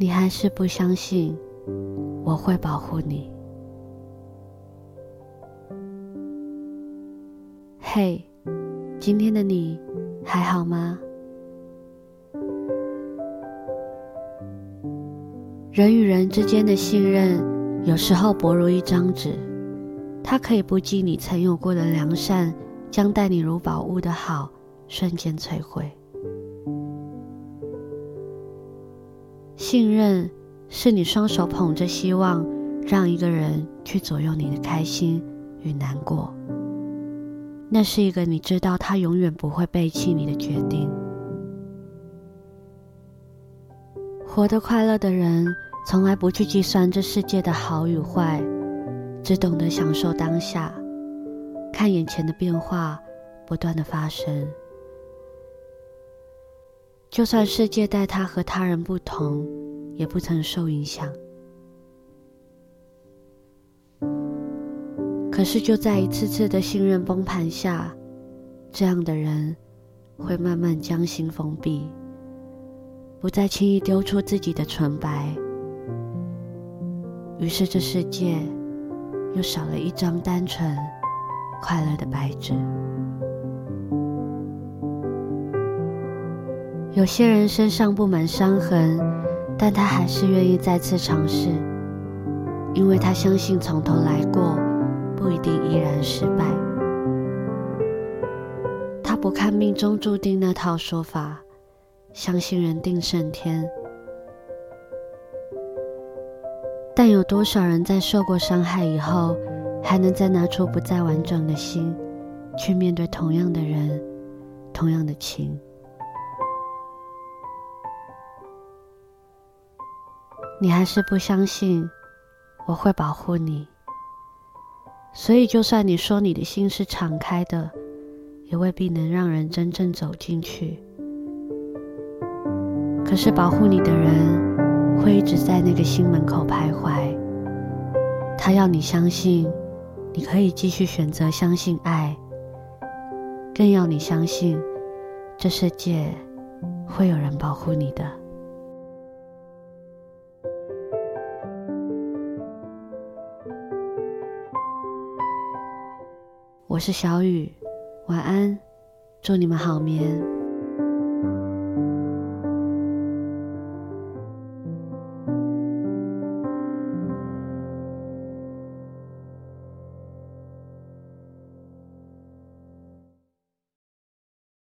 你还是不相信我会保护你。嘿，今天的你还好吗？人与人之间的信任，有时候薄如一张纸，它可以不计你曾有过的良善，将待你如宝物的好瞬间摧毁。信任是你双手捧着希望，让一个人去左右你的开心与难过。那是一个你知道他永远不会背弃你的决定。活得快乐的人，从来不去计算这世界的好与坏，只懂得享受当下，看眼前的变化不断的发生。就算世界待他和他人不同，也不曾受影响。可是，就在一次次的信任崩盘下，这样的人会慢慢将心封闭，不再轻易丢出自己的纯白。于是，这世界又少了一张单纯、快乐的白纸。有些人身上布满伤痕，但他还是愿意再次尝试，因为他相信从头来过。不一定依然失败。他不看命中注定那套说法，相信人定胜天。但有多少人在受过伤害以后，还能再拿出不再完整的心，去面对同样的人，同样的情？你还是不相信我会保护你？所以，就算你说你的心是敞开的，也未必能让人真正走进去。可是，保护你的人会一直在那个心门口徘徊。他要你相信，你可以继续选择相信爱，更要你相信，这世界会有人保护你的。我是小雨，晚安，祝你们好眠。